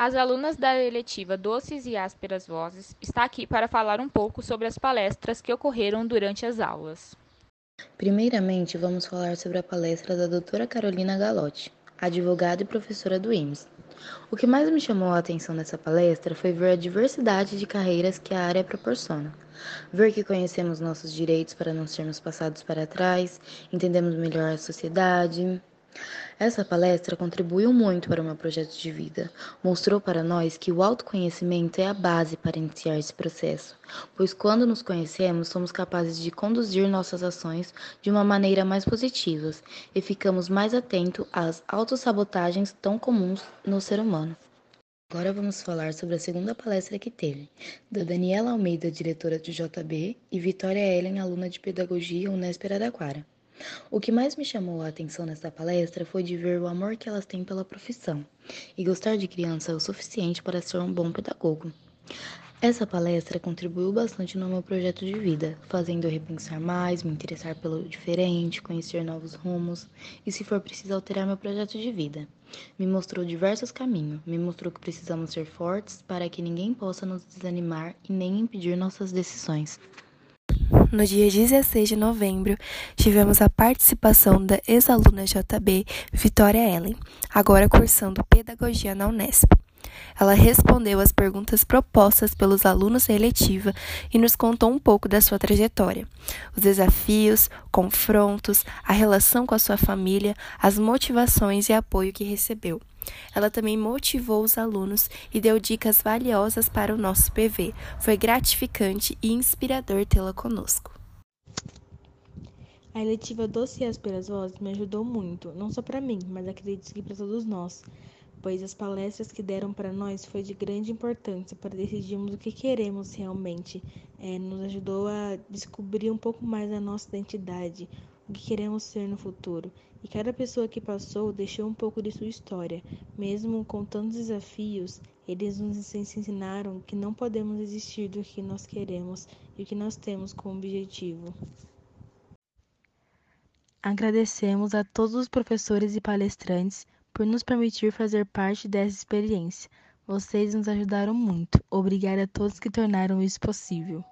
As alunas da eletiva Doces e Ásperas Vozes está aqui para falar um pouco sobre as palestras que ocorreram durante as aulas. Primeiramente, vamos falar sobre a palestra da doutora Carolina Galotti, advogada e professora do IMS. O que mais me chamou a atenção nessa palestra foi ver a diversidade de carreiras que a área proporciona. Ver que conhecemos nossos direitos para não sermos passados para trás, entendemos melhor a sociedade. Essa palestra contribuiu muito para o meu projeto de vida. Mostrou para nós que o autoconhecimento é a base para iniciar esse processo, pois quando nos conhecemos, somos capazes de conduzir nossas ações de uma maneira mais positiva e ficamos mais atentos às autossabotagens tão comuns no ser humano. Agora vamos falar sobre a segunda palestra que teve, da Daniela Almeida, diretora do JB, e Vitória Ellen, aluna de Pedagogia Unesp Araraquara. O que mais me chamou a atenção nessa palestra foi de ver o amor que elas têm pela profissão e gostar de criança é o suficiente para ser um bom pedagogo. Essa palestra contribuiu bastante no meu projeto de vida, fazendo eu repensar mais, me interessar pelo diferente, conhecer novos rumos e, se for preciso, alterar meu projeto de vida. Me mostrou diversos caminhos, me mostrou que precisamos ser fortes para que ninguém possa nos desanimar e nem impedir nossas decisões. No dia 16 de novembro, tivemos a participação da ex-aluna JB Vitória Ellen, agora cursando Pedagogia na Unesp. Ela respondeu às perguntas propostas pelos alunos da eletiva e nos contou um pouco da sua trajetória, os desafios, confrontos, a relação com a sua família, as motivações e apoio que recebeu. Ela também motivou os alunos e deu dicas valiosas para o nosso PV. Foi gratificante e inspirador tê-la conosco. A eletiva Doce e Ásperas Vozes me ajudou muito, não só para mim, mas acredito que para todos nós pois as palestras que deram para nós foi de grande importância para decidirmos o que queremos realmente. É, nos ajudou a descobrir um pouco mais a nossa identidade, o que queremos ser no futuro. E cada pessoa que passou deixou um pouco de sua história. Mesmo com tantos desafios, eles nos ensinaram que não podemos desistir do que nós queremos e o que nós temos como objetivo. Agradecemos a todos os professores e palestrantes por nos permitir fazer parte dessa experiência. Vocês nos ajudaram muito. Obrigada a todos que tornaram isso possível.